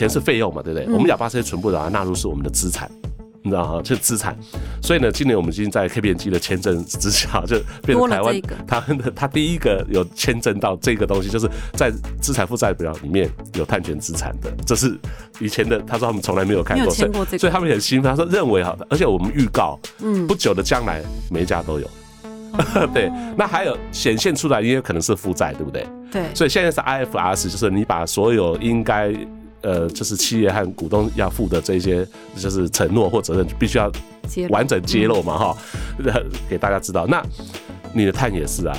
前是费用嘛，对不对？我们要把这些全部把它纳入是我们的资产。你知道哈，是资产，所以呢，今年我们已经在 K P N G 的签证之下，就变成台湾，他的他第一个有签证到这个东西，就是在资产负债表里面有碳权资产的，这是以前的，他说他们从来没有看过，所以他们很兴奋，他说认为好的，而且我们预告，嗯，不久的将来每一家都有，对，那还有显现出来，因为可能是负债，对不对？对，所以现在是 IFRS，就是你把所有应该。呃，就是企业和股东要负的这些，就是承诺或责任，必须要完整揭露嘛，哈，给大家知道。那你的碳也是啊。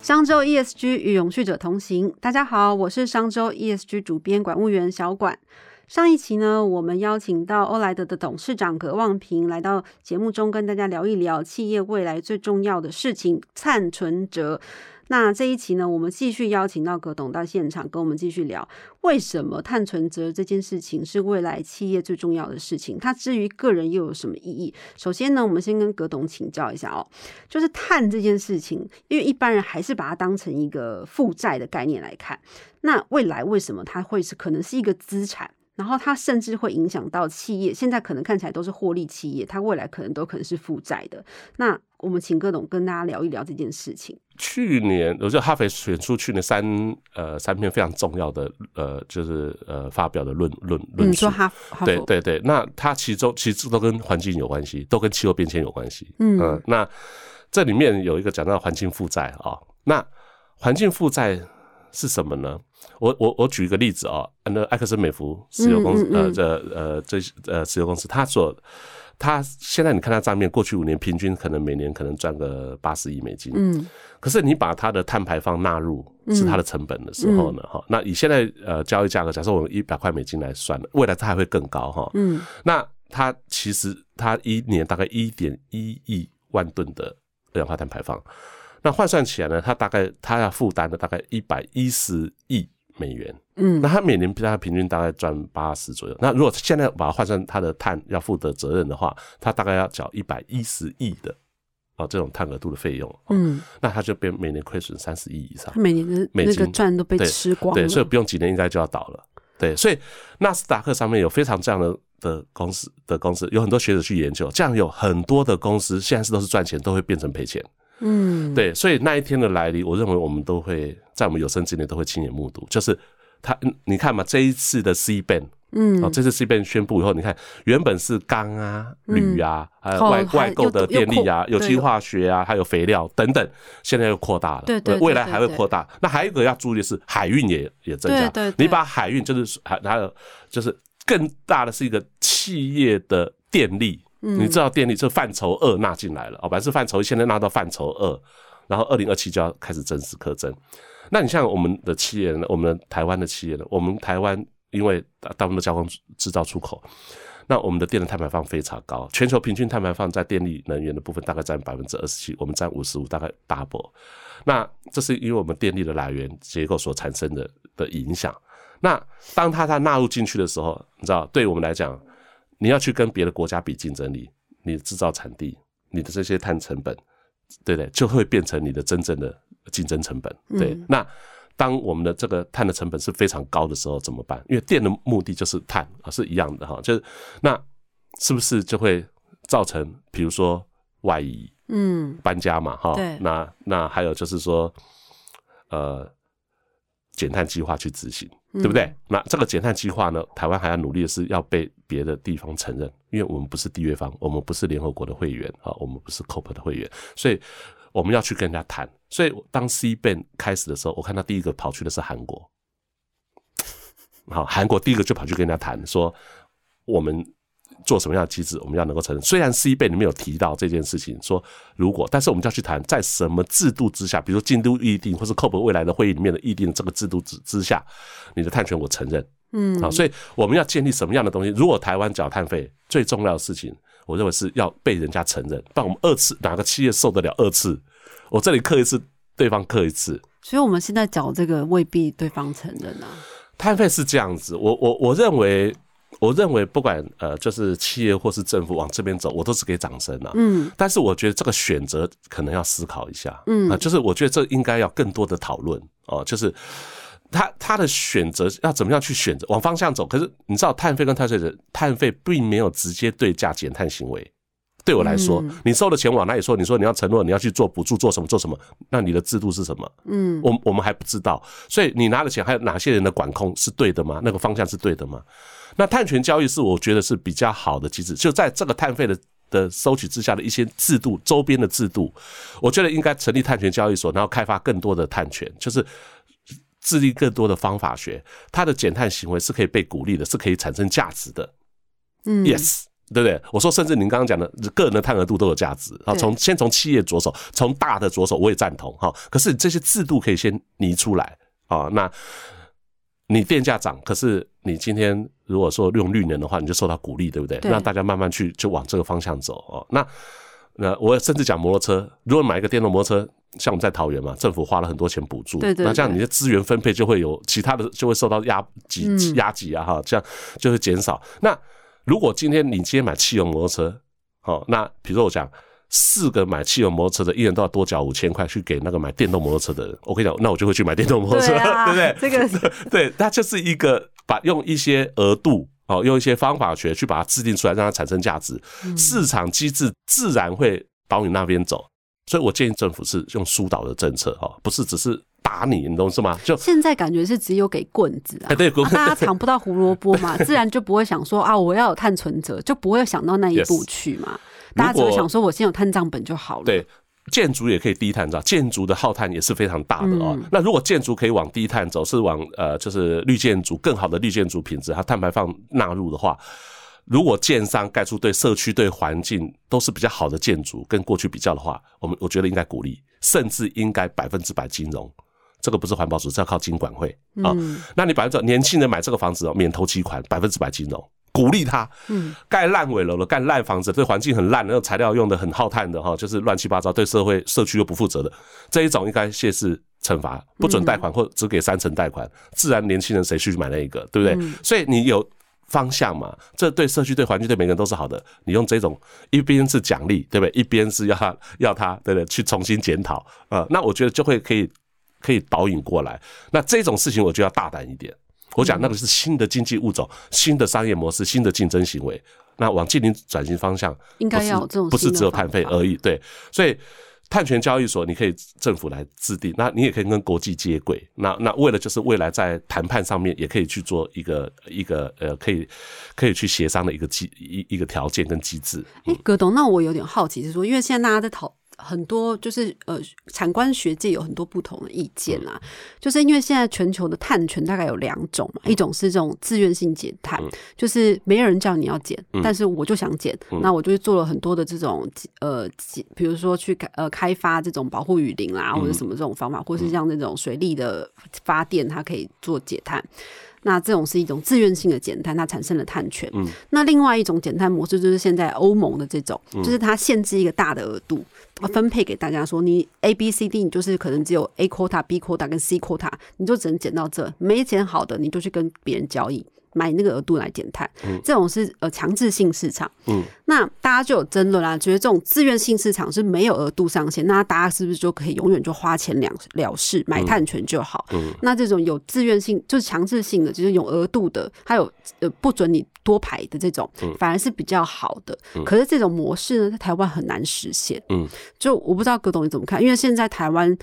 商周 ESG 与永续者同行，大家好，我是商周 ESG 主编管务员小管。上一期呢，我们邀请到欧莱德的董事长葛望平来到节目中，跟大家聊一聊企业未来最重要的事情——碳存折。那这一期呢，我们继续邀请到葛董到现场，跟我们继续聊为什么碳存折这件事情是未来企业最重要的事情。它至于个人又有什么意义？首先呢，我们先跟葛董请教一下哦，就是碳这件事情，因为一般人还是把它当成一个负债的概念来看。那未来为什么它会是可能是一个资产？然后它甚至会影响到企业，现在可能看起来都是获利企业，它未来可能都可能是负债的。那我们请葛董跟大家聊一聊这件事情。去年，我觉得哈佛选出去年三呃三篇非常重要的呃就是呃发表的论论论述。哈对对对，那它其中其实都跟环境有关系，都跟气候变迁有关系。嗯，那这里面有一个讲到环境负债啊，那环境负债是什么呢？我我我举一个例子啊，那埃克森美孚石油公司呃这呃这呃石油公司，它所它现在你看它账面，过去五年平均可能每年可能赚个八十亿美金，嗯，可是你把它的碳排放纳入是它的成本的时候呢，哈，那以现在呃交易价格，假设我们一百块美金来算，未来它还会更高哈，嗯，那它其实它一年大概一点一亿万吨的二氧化碳排放。那换算起来呢，它大概它要负担的大概一百一十亿美元，嗯，那他每年大概平均大概赚八十左右。那如果现在把它换算它的碳要负的责任的话，它大概要缴一百一十亿的啊这种碳额度的费用，嗯，那它就变每年亏损三十亿以上，每年的那个赚都被吃光了，对，所以不用几年应该就要倒了，对，所以纳斯达克上面有非常这样的的公司的公司，有很多学者去研究，这样有很多的公司现在是都是赚钱，都会变成赔钱。嗯，对，所以那一天的来临，我认为我们都会在我们有生之年都会亲眼目睹。就是他，你看嘛，这一次的 C band，嗯，哦，这次 C ban 宣布以后，你看原本是钢啊、铝啊，还有外外购的电力啊、有机化学啊，还有肥料等等，现在又扩大了，对对，未来还会扩大。那还有一个要注意的是，海运也也增加。对，你把海运就是还还有就是更大的是一个企业的电力。你知道电力这范畴二纳进来了哦，本来是范畴一，现在纳到范畴二，然后二零二七就要开始正式课征。那你像我们的企业呢，我们台湾的企业呢？我们台湾因为大部分的加工制造出口，那我们的电的碳排放非常高，全球平均碳排放在电力能源的部分大概占百分之二十七，我们占五十五，大概 double。那这是因为我们电力的来源结构所产生的的影响。那当它它纳入进去的时候，你知道，对我们来讲。你要去跟别的国家比竞争力，你的制造产地，你的这些碳成本，对不对？就会变成你的真正的竞争成本。对，那当我们的这个碳的成本是非常高的时候，怎么办？因为电的目的就是碳啊，是一样的哈。就是那是不是就会造成，比如说外移，嗯，搬家嘛，哈。那那还有就是说，呃。减碳计划去执行，对不对？那这个减碳计划呢？台湾还要努力的是要被别的地方承认，因为我们不是缔约方，我们不是联合国的会员啊，我们不是 COP 的会员，所以我们要去跟人家谈。所以当 C ban 开始的时候，我看到第一个跑去的是韩国，好，韩国第一个就跑去跟人家谈，说我们。做什么样的机制，我们要能够承认。虽然 C 贝里面有提到这件事情，说如果，但是我们就要去谈，在什么制度之下，比如说京都议定，或是 COP 未来的会议里面的议定这个制度之之下，你的碳权我承认，嗯，好，所以我们要建立什么样的东西？如果台湾缴碳费，最重要的事情，我认为是要被人家承认，不然我们二次哪个企业受得了二次？我这里刻一次，对方刻一次，所以我们现在缴这个未必对方承认啊。碳费是这样子，我我我认为。我认为不管呃，就是企业或是政府往这边走，我都是给掌声啊。嗯，但是我觉得这个选择可能要思考一下。嗯啊，就是我觉得这应该要更多的讨论哦。就是他他的选择要怎么样去选择往方向走？可是你知道碳费跟碳税的碳费并没有直接对价减碳行为。对我来说，你收了钱往哪里说？你说你要承诺你要去做补助，做什么做什么？那你的制度是什么？嗯，我我们还不知道。所以你拿的钱还有哪些人的管控是对的吗？那个方向是对的吗？那碳权交易是我觉得是比较好的机制，就在这个碳费的的收取之下的一些制度周边的制度，我觉得应该成立碳权交易所，然后开发更多的碳权，就是制定更多的方法学，它的减碳行为是可以被鼓励的，是可以产生价值的。嗯，yes。对不对？我说，甚至您刚刚讲的个人的碳额度都有价值啊。从先从企业着手，从大的着手，我也赞同哈。可是这些制度可以先拟出来啊。那你电价涨，可是你今天如果说用绿能的话，你就受到鼓励，对不对？让大家慢慢去就往这个方向走哦。那那我甚至讲摩托车，如果买一个电动摩托车，像我们在桃园嘛，政府花了很多钱补助，那这样你的资源分配就会有其他的就会受到压挤压挤啊哈，这样就会减少那。如果今天你今天买汽油摩托车，好，那比如说我讲四个买汽油摩托车的，一人都要多缴五千块去给那个买电动摩托车的人，我跟你讲，那我就会去买电动摩托车，对 不对？这个 对，它就是一个把用一些额度，哦，用一些方法学去把它制定出来，让它产生价值，市场机制自然会导你那边走。所以我建议政府是用疏导的政策，哦，不是只是。打你，你懂是吗？就现在感觉是只有给棍子啊，对，大家 尝不到胡萝卜嘛，自然就不会想说啊，我要有碳存折，就不会想到那一步去嘛。大家只会想说，我先有碳账本就好了。对，建筑也可以低碳，知道？建筑的耗碳也是非常大的哦。那如果建筑可以往低碳走，是往呃，就是绿建筑更好的绿建筑品质，它碳排放纳入的话，如果建商盖出对社区、对环境都是比较好的建筑，跟过去比较的话，我们我觉得应该鼓励，甚至应该百分之百金融。这个不是环保署，是要靠金管会啊。那你百分之年轻人买这个房子哦，免投期款，百分之百金融，鼓励他。嗯，盖烂尾楼了，盖烂房子，对环境很烂，那个材料用的很耗碳的哈，就是乱七八糟，对社会社区又不负责的这一种，应该谢是惩罚，不准贷款或只给三成贷款，自然年轻人谁去买那一个，对不对？所以你有方向嘛？这对社区、对环境、对每个人都是好的。你用这种一边是奖励，对不对？一边是要他要他，对不对？去重新检讨呃，那我觉得就会可以。可以导引过来，那这种事情我就要大胆一点。我讲那个是新的经济物种、新的商业模式、新的竞争行为。那往近零转型方向，应该要这种不是只有碳费而已。对，所以碳权交易所你可以政府来制定，那你也可以跟国际接轨。那那为了就是未来在谈判上面也可以去做一个一个呃，可以可以去协商的一个机一一个条件跟机制。哎，葛董，那我有点好奇是说，因为现在大家在讨。很多就是呃，产官学界有很多不同的意见啦。就是因为现在全球的碳权大概有两种嘛，一种是这种自愿性减碳，就是没有人叫你要减，但是我就想减，那我就做了很多的这种呃，比如说去开呃开发这种保护雨林啦，或者什么这种方法，或是像那种水利的发电，它可以做减碳。那这种是一种自愿性的减碳，它产生了碳权。嗯，那另外一种减碳模式就是现在欧盟的这种，就是它限制一个大的额度，分配给大家说，你 A、B、C、D，你就是可能只有 A quota、B quota 跟 C quota，你就只能减到这，没减好的你就去跟别人交易。买那个额度来减碳，这种是呃强制性市场。嗯，那大家就有争论啦，觉得这种自愿性市场是没有额度上限，那大家是不是就可以永远就花钱了了事买碳权就好？嗯，那这种有自愿性就是强制性的，就是有额度的，还有呃不准你多排的这种，反而是比较好的。可是这种模式呢，在台湾很难实现。嗯，就我不知道葛董你怎么看，因为现在台湾。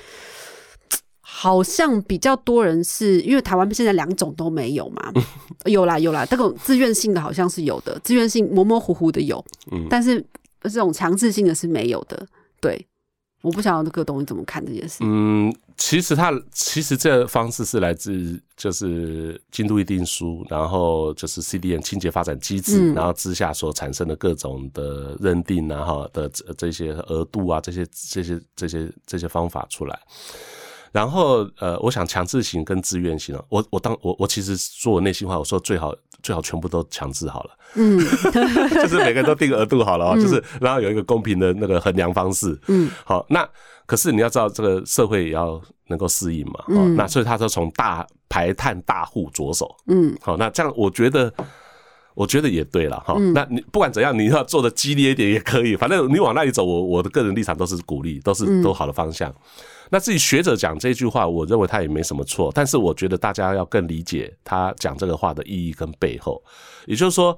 好像比较多人是因为台湾现在两种都没有嘛，有啦有啦，这种自愿性的好像是有的，自愿性模模糊糊的有，嗯，但是这种强制性的是没有的。对，我不晓得这个东西怎么看这件事。嗯，其实它其实这方式是来自就是京都议定书，然后就是 CDN 清洁发展机制，然后之下所产生的各种的认定，然后的这些额度啊，这些这些这些这些方法出来。然后，呃，我想强制型跟自愿型啊，我我当我我其实说我内心话，我说最好最好全部都强制好了，嗯，就是每个人都定额度好了，就是然后有一个公平的那个衡量方式，嗯，好，那可是你要知道这个社会也要能够适应嘛，嗯，那所以他说从大排碳大户着手，嗯，好，那这样我觉得我觉得也对了哈。那你不管怎样，你要做的激烈一点也可以，反正你往那里走，我我的个人立场都是鼓励，都是都好的方向。那至于学者讲这句话，我认为他也没什么错，但是我觉得大家要更理解他讲这个话的意义跟背后。也就是说，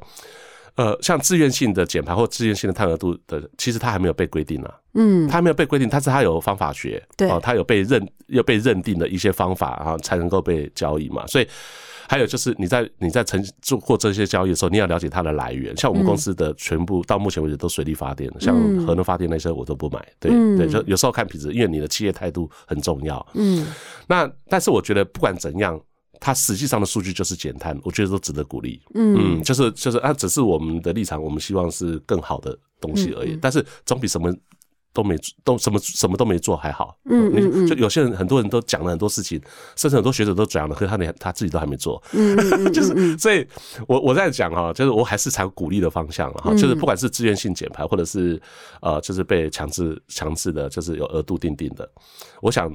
呃，像自愿性的减排或自愿性的碳额度的，其实它还没有被规定啊。嗯，它没有被规定，但是它有方法学，对，哦，它有被认又被认定的一些方法啊，才能够被交易嘛。所以。还有就是你在你在成做过这些交易的时候，你要了解它的来源。像我们公司的全部到目前为止都水力发电，像核能发电那些我都不买。对对，就有时候看品质，因为你的企业态度很重要。嗯，那但是我觉得不管怎样，它实际上的数据就是减碳，我觉得都值得鼓励。嗯，就是就是啊，只是我们的立场，我们希望是更好的东西而已。但是总比什么。都没都什么什么都没做还好，嗯嗯嗯，就有些人很多人都讲了很多事情，甚至很多学者都讲了，可是他连他自己都还没做，嗯嗯 就是所以，我我在讲哈，就是我还是采鼓励的方向了哈，就是不管是自愿性减排，或者是呃，就是被强制强制的，就是有额度定定的，我想。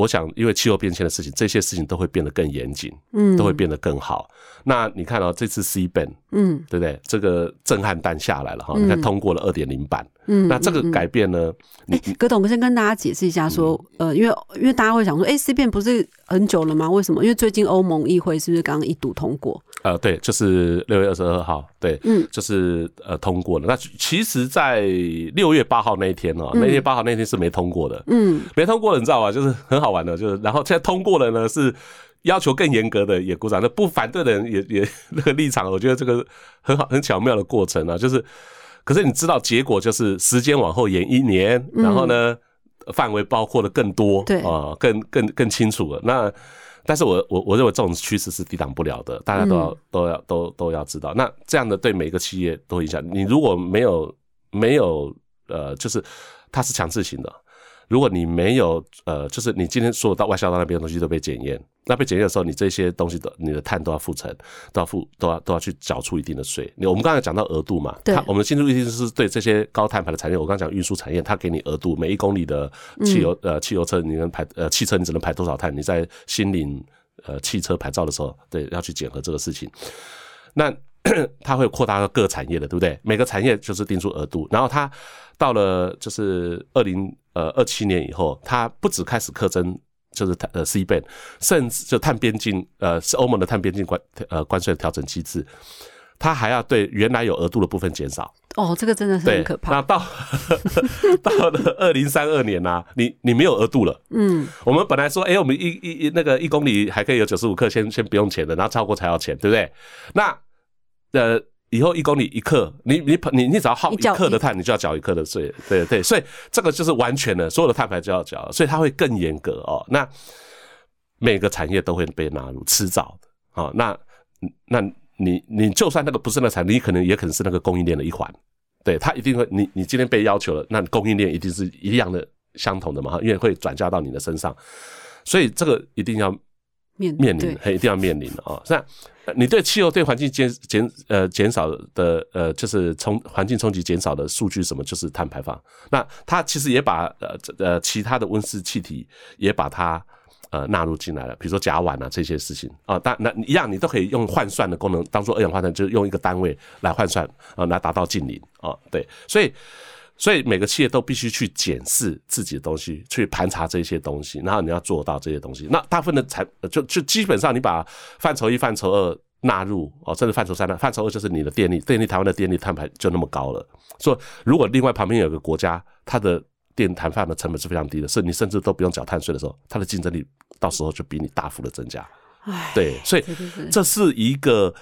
我想，因为气候变迁的事情，这些事情都会变得更严谨，嗯，都会变得更好。那你看到这次 C ban，嗯，对不对？这个震撼弹下来了哈，你看通过了二点零版，嗯，那这个改变呢？哎，葛董，我先跟大家解释一下，说，呃，因为因为大家会想说，哎，C ban 不是很久了吗？为什么？因为最近欧盟议会是不是刚刚一读通过？呃，对，就是六月二十二号，对，嗯，就是呃通过了。那其实，在六月八号那一天哦，那天八号那天是没通过的，嗯，没通过的，你知道吗？就是很好玩的，就是然后现在通过了呢，是要求更严格的也鼓掌，那不反对的人也也 那个立场，我觉得这个很好很巧妙的过程啊，就是，可是你知道结果就是时间往后延一年，然后呢，范围包括的更多，对啊，更更更清楚了，那。但是我我我认为这种趋势是抵挡不了的，大家都要都要都都要知道。那这样的对每个企业都影响。你如果没有没有呃，就是它是强制性的。如果你没有呃，就是你今天所有到外销到那边的东西都被检验，那被检验的时候，你这些东西的你的碳都要付成，都要付都要都要去缴出一定的税。我们刚才讲到额度嘛，对，我们的新出一定是对这些高碳排的产业，我刚刚讲运输产业，它给你额度，每一公里的汽油呃汽油车你能排呃汽车你只能排多少碳？你在新领呃汽车牌照的时候，对要去检核这个事情，那 它会扩大到各产业的，对不对？每个产业就是定出额度，然后它到了就是二零。呃，二七年以后，它不止开始课征，就是碳呃 C ban，甚至就碳边境，呃，是欧盟的碳边境关呃关税调整机制，它还要对原来有额度的部分减少。哦，这个真的是很可怕。那到 到了二零三二年呢，你你没有额度了。嗯，我们本来说，哎，我们一一一那个一公里还可以有九十五克，先先不用钱的，然后超过才要钱，对不对？那呃。以后一公里一克，你你你你只要耗一克的碳，你就要缴一克的税，对对，所以这个就是完全的，所有的碳排就要缴，所以它会更严格哦。那每个产业都会被纳入，迟早的哦。那那你你就算那个不是那产业，你可能也可能是那个供应链的一环，对，它一定会，你你今天被要求了，那供应链一定是一样的相同的嘛，因为会转嫁到你的身上，所以这个一定要。面面临，一定要面临的啊！那你对气候对环境减减呃减少的呃，就是冲环境冲击减少的数据什么，就是碳排放。那它其实也把呃呃其他的温室气体也把它呃纳入进来了，比如说甲烷啊这些事情啊，但那一样你都可以用换算的功能，当做二氧化碳，就是用一个单位来换算啊，来达到近零啊。对，所以。所以每个企业都必须去检视自己的东西，去盘查这些东西，然后你要做到这些东西。那大部分的产就就基本上你把范畴一、范畴二纳入哦，甚至范畴三呢？范畴二就是你的电力，电力台湾的电力碳排就那么高了。所以如果另外旁边有个国家，它的电碳放的成本是非常低的，是你甚至都不用缴碳税的时候，它的竞争力到时候就比你大幅的增加。对，所以这是一个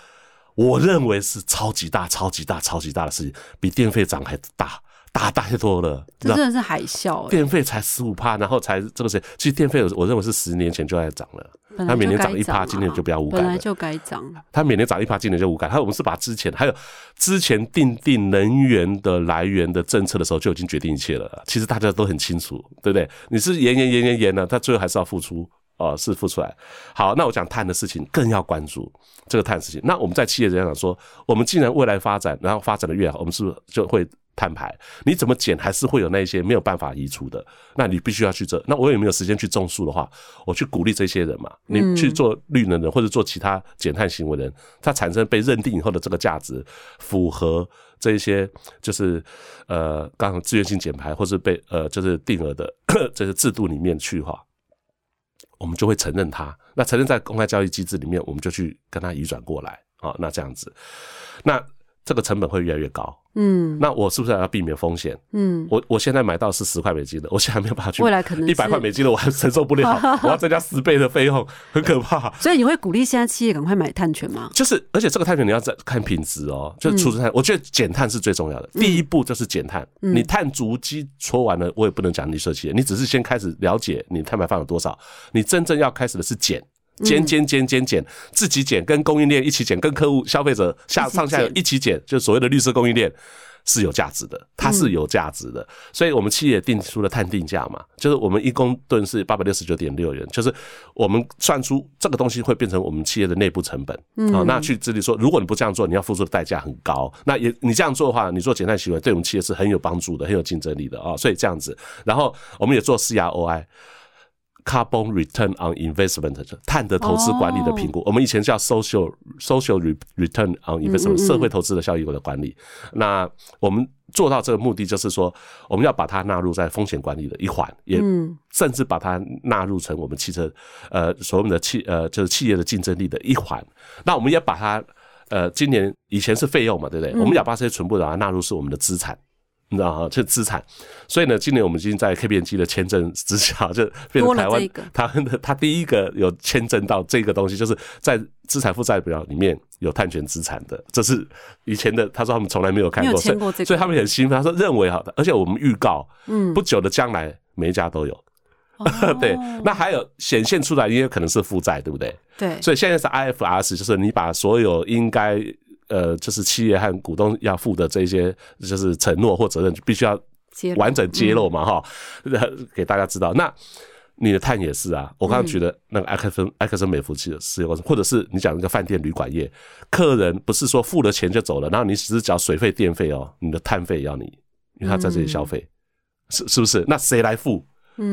我认为是超级大、超级大、超级大的事情，比电费涨还大。大太多了，这真的是海啸。电费才十五帕，然后才这个谁？其实电费我认为是十年前就在涨了，它每年涨一帕，今年就不要无感本来就该涨。它每年涨一帕，今年就无感。它我们是把之前还有之前定定能源的来源的政策的时候就已经决定一切了。其实大家都很清楚，对不对？你是延延延延延呢，它最后还是要付出哦，是付出来。好，那我讲碳的事情更要关注这个碳事情。那我们在企业这样讲说，我们既然未来发展，然后发展的越好，我们是不是就会？碳排，你怎么减还是会有那些没有办法移除的，那你必须要去做。那我有没有时间去种树的话，我去鼓励这些人嘛？你去做绿能的或者做其他减碳行为人，他产生被认定以后的这个价值符合这一些就是呃，刚好自愿性减排或是被呃就是定额的这个 制度里面去哈。我们就会承认它，那承认在公开交易机制里面，我们就去跟它移转过来啊，那这样子，那这个成本会越来越高。嗯，那我是不是要避免风险？嗯，我我现在买到是十块美金的，我现在没有办法去。未来可能一百块美金的，我还承受不了，我要增加十倍的费用，很可怕。所以你会鼓励现在企业赶快买碳权吗？就是，而且这个碳权你要在看品质哦，就是储存碳。我觉得减碳是最重要的，第一步就是减碳。你碳足迹戳完了，我也不能讲你设企业，你只是先开始了解你碳排放有多少，你真正要开始的是减。减减减减减，自己减，跟供应链一起减，跟客户、消费者下上下游一起减，就所谓的绿色供应链是有价值的，它是有价值的。所以我们企业定出了碳定价嘛，就是我们一公吨是八百六十九点六元，就是我们算出这个东西会变成我们企业的内部成本。啊，那去这里说，如果你不这样做，你要付出的代价很高。那也你这样做的话，你做减碳行为对我们企业是很有帮助的，很有竞争力的啊。所以这样子，然后我们也做 CROI。Carbon return on investment，碳的投资管理的评估，我们以前叫 social social return on investment，社会投资的效益的管理。那我们做到这个目的，就是说我们要把它纳入在风险管理的一环，也甚至把它纳入成我们汽车呃所谓的企呃就是企业的竞争力的一环。那我们也把它呃今年以前是费用嘛，对不对？我们要把这些全部把它纳入是我们的资产。你知道哈，这资产，所以呢，今年我们已经在 KPMG 的签证之下，就变成台湾他的他第一个有签证到这个东西，就是在资产负债表里面有碳权资产的，这是以前的他说他们从来没有看过，所以他们很兴奋，他说认为好的，而且我们预告，嗯，不久的将来每一家都有，对，那还有显现出来，也有可能是负债，对不对？对，所以现在是 IFRS，就是你把所有应该。呃，就是企业和股东要负的这些，就是承诺或责任，必须要完整揭露嘛，哈，给大家知道。那你的碳也是啊，我刚刚举的那个埃克森埃克森美孚汽的石油公司，或者是你讲那个饭店旅馆业，客人不是说付了钱就走了，然后你只是缴水费电费哦，你的碳费要你，因为他在这里消费，是是不是？那谁来付？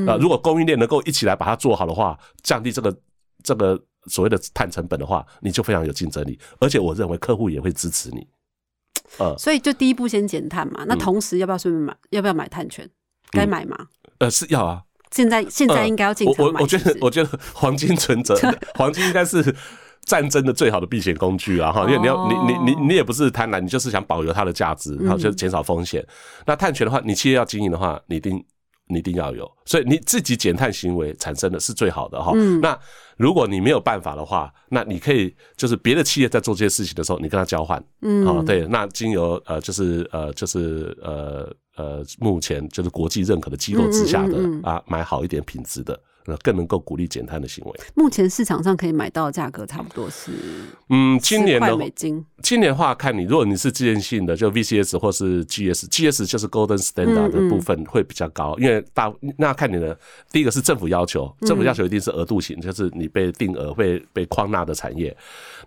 啊，如果供应链能够一起来把它做好的话，降低这个这个。所谓的碳成本的话，你就非常有竞争力，而且我认为客户也会支持你。呃，所以就第一步先减碳嘛，那同时要不要顺便买？要不要买碳权？该买吗？呃，是要啊。现在现在应该要进。我我觉得我觉得黄金存折，黄金应该是战争的最好的避险工具啊！哈，因为你要你你你你也不是贪婪，你就是想保留它的价值，然后就减少风险。那碳权的话，你企业要经营的话，你一定。你一定要有，所以你自己减碳行为产生的是最好的哈。嗯那如果你没有办法的话，那你可以就是别的企业在做这些事情的时候，你跟他交换，嗯，啊，对，那经由呃就是呃就是呃呃目前就是国际认可的机构之下的啊，买好一点品质的。更能够鼓励减碳的行为。目前市场上可以买到的价格差不多是，嗯，今年的美金。今年的话，看你，如果你是自愿性的，就 VCS 或是 GS，GS 就是 Golden Standard 的部分会比较高，因为大那看你的第一个是政府要求，政府要求一定是额度型，就是你被定额会被框纳的产业。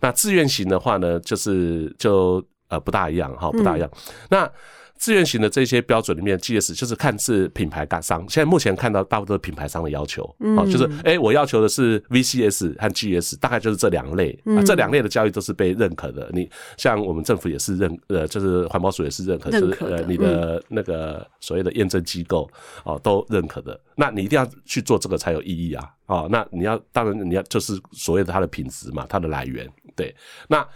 那自愿型的话呢，就是就呃不大一样哈，不大一样。那自愿型的这些标准里面，GS 就是看是品牌商。现在目前看到大部分品牌商的要求，哦，就是哎，我要求的是 VCS 和 GS，大概就是这两类，啊，这两类的交易都是被认可的。你像我们政府也是认，呃，就是环保署也是认可，就是呃，你的那个所谓的验证机构哦都认可的。那你一定要去做这个才有意义啊，哦，那你要当然你要就是所谓的它的品质嘛，它的来源，对，那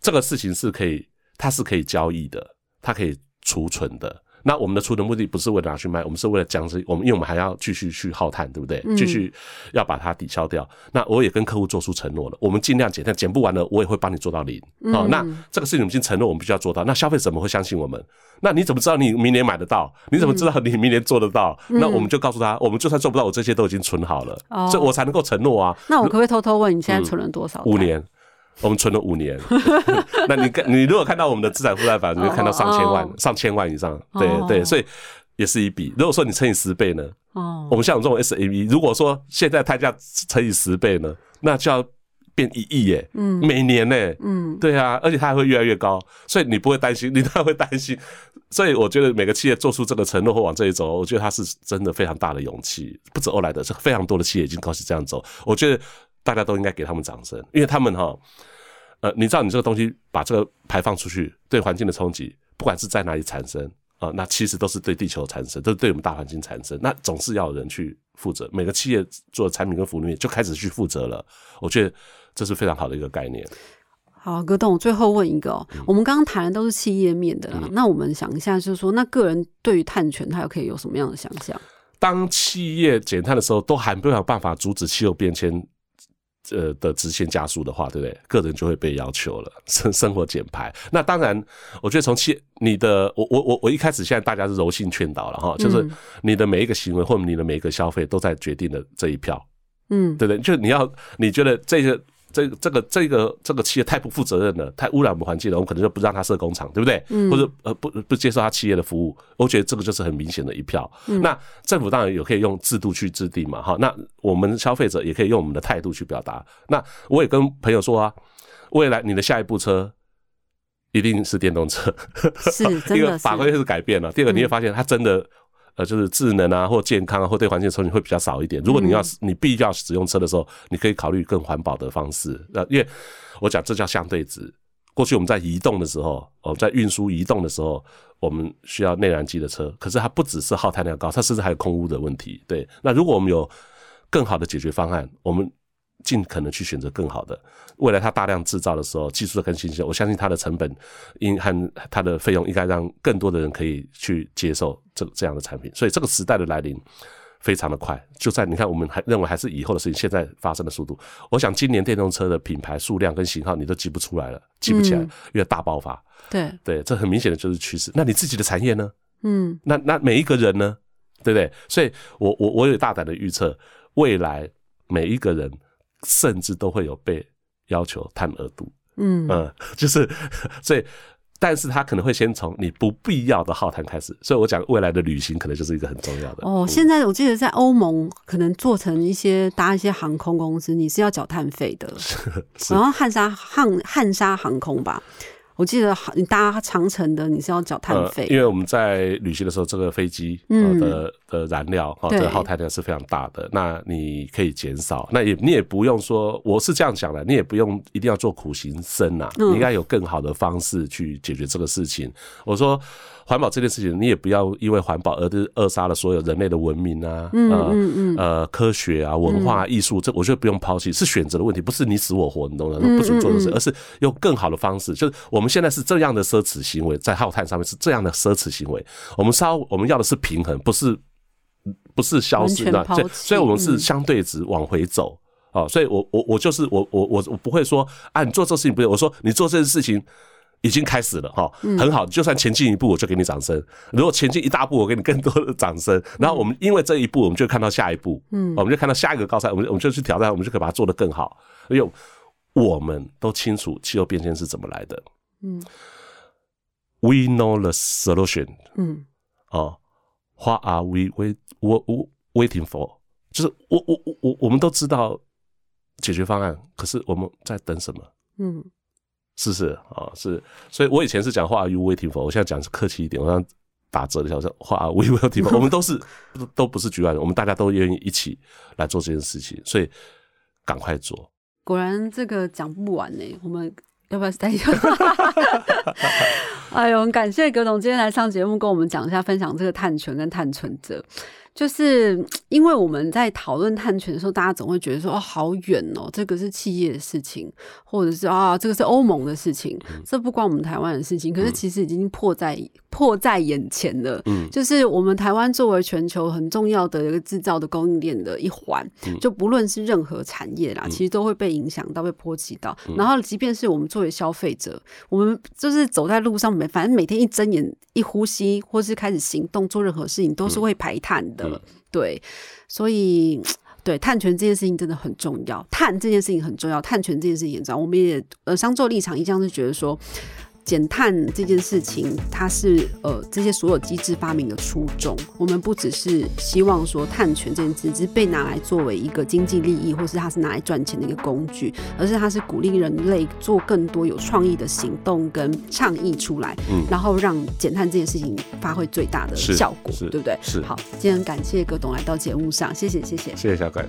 这个事情是可以，它是可以交易的，它可以。储存的，那我们的储存目的不是为了拿去卖，我们是为了降低我们，因为我们还要继续去耗碳，对不对？继续要把它抵消掉。那我也跟客户做出承诺了，我们尽量减碳，减不完了，我也会帮你做到零。哦，那这个事情我们已经承诺，我们必须要做到。那消费者怎么会相信我们？那你怎么知道你明年买得到？你怎么知道你明年做得到？那我们就告诉他，我们就算做不到，我这些都已经存好了，这我才能够承诺啊。那我可不可以偷偷问，你现在存了多少？五年。我们存了五年，那你看，你如果看到我们的资产负债表，你会看到上千万、上千万以上，对对，所以也是一笔。如果说你乘以十倍呢？哦，我们像我们这种 SAV，如果说现在碳价乘以十倍呢，那就要变一亿耶，嗯，每年呢，嗯，对啊，而且它还会越来越高，所以你不会担心，你当然会担心。所以我觉得每个企业做出这个承诺或往这里走，我觉得它是真的非常大的勇气。不止欧莱德，是非常多的企业已经开始这样走。我觉得大家都应该给他们掌声，因为他们哈，呃，你知道你这个东西把这个排放出去，对环境的冲击，不管是在哪里产生啊，那其实都是对地球产生，都是对我们大环境产生。那总是要有人去负责，每个企业做的产品跟服务业就开始去负责了。我觉得这是非常好的一个概念。好，葛董，最后问一个，我们刚刚谈的都是企业面的啦，那我们想一下，就是说，那个人对于碳权，他又可以有什么样的想象？当企业减碳的时候，都还没有办法阻止气候变迁，呃的直线加速的话，对不对？个人就会被要求了生生活减排。那当然，我觉得从企你的，我我我我一开始现在大家是柔性劝导了哈，就是你的每一个行为或者你的每一个消费都在决定了这一票，嗯，对不对？就你要你觉得这个。这个这个这个这个企业太不负责任了，太污染我们环境了，我们可能就不让他设工厂，对不对？或者呃不不接受他企业的服务，我觉得这个就是很明显的一票。那政府当然有可以用制度去制定嘛，哈。那我们消费者也可以用我们的态度去表达。那我也跟朋友说啊，未来你的下一步车一定是电动车，是 真的法规是改变了。第二个你会发现它真的。呃，就是智能啊，或健康啊，或对环境的冲击会比较少一点。如果你要你必须要使用车的时候，你可以考虑更环保的方式。呃，因为我讲这叫相对值。过去我们在移动的时候，我们在运输移动的时候，我们需要内燃机的车，可是它不只是耗碳量高，它甚至还有空污的问题。对，那如果我们有更好的解决方案，我们。尽可能去选择更好的。未来它大量制造的时候，技术的更新，我相信它的成本应和它的费用应该让更多的人可以去接受这这样的产品。所以这个时代的来临非常的快，就在你看，我们还认为还是以后的事情，现在发生的速度。我想今年电动车的品牌数量跟型号你都记不出来了，记不起来，因为大爆发。对对，这很明显的就是趋势。那你自己的产业呢？嗯，那那每一个人呢？对不对？所以我我我有大胆的预测，未来每一个人。甚至都会有被要求碳额度，嗯。嗯，就是所以，但是他可能会先从你不必要的耗碳开始，所以我讲未来的旅行可能就是一个很重要的。哦，现在我记得在欧盟可能做成一些搭一些航空公司，你是要缴碳费的，然后汉莎汉汉莎航空吧。我记得你搭长城的，你是要缴碳费，因为我们在旅行的时候，这个飞机的的燃料哈，这个耗碳量是非常大的。那你可以减少，那也你也不用说，我是这样想的，你也不用一定要做苦行僧呐，你应该有更好的方式去解决这个事情。我说。环保这件事情，你也不要因为环保而扼杀了所有人类的文明啊，呃呃，科学啊，文化艺术，这我觉得不用抛弃，是选择的问题，不是你死我活，你懂吗？不准做的事，而是用更好的方式。就是我们现在是这样的奢侈行为，在耗碳上面是这样的奢侈行为，我们稍我们要的是平衡，不是不是消失的，所以所以我们是相对值往回走啊。所以我我我就是我我我我不会说啊，你做这事情不对，我说你做这件事情。已经开始了哈，很好，就算前进一步，我就给你掌声；如果前进一大步，我给你更多的掌声。然后我们因为这一步，我们就看到下一步，嗯，我们就看到下一个高山，我们我们就去挑战，我们就可以把它做得更好。因为我们都清楚气候变迁是怎么来的，嗯，We know the solution，嗯，哦，What are we wait waiting for？就是我我我我我们都知道解决方案，可是我们在等什么？嗯。是不是啊，是，所以我以前是讲话 you waiting for，我现在讲是客气一点，我想打折的，叫做话 we waiting for。我们都是都不是局外人，我们大家都愿意一起来做这件事情，所以赶快做。果然这个讲不完呢，我们要不要待一下？哎呦，很感谢葛总今天来上节目，跟我们讲一下，分享这个碳权跟碳存折。就是因为我们在讨论碳权的时候，大家总会觉得说哦，好远哦，这个是企业的事情，或者是啊，这个是欧盟的事情，这不关我们台湾的事情。可是其实已经迫在迫在眼前了。嗯，就是我们台湾作为全球很重要的一个制造的供应链的一环，就不论是任何产业啦，其实都会被影响到，被波及到。然后，即便是我们作为消费者，我们就是走在路上，每反正每天一睁眼、一呼吸，或是开始行动做任何事情，都是会排碳的。对，所以对碳权这件事情真的很重要，碳这件事情很重要，碳权这件事情很重要。我们也呃，商周立场一向是觉得说，减碳这件事情，它是呃这些所有机制发明的初衷。我们不只是希望说碳权这件事只是被拿来作为一个经济利益，或是它是拿来赚钱的一个工具，而是它是鼓励人类做更多有创意的行动跟倡议出来，嗯然后让减碳这件事情发挥最大的效果，是对不对？是好，今天感谢葛董来到节目上，谢谢谢谢。谢谢小改。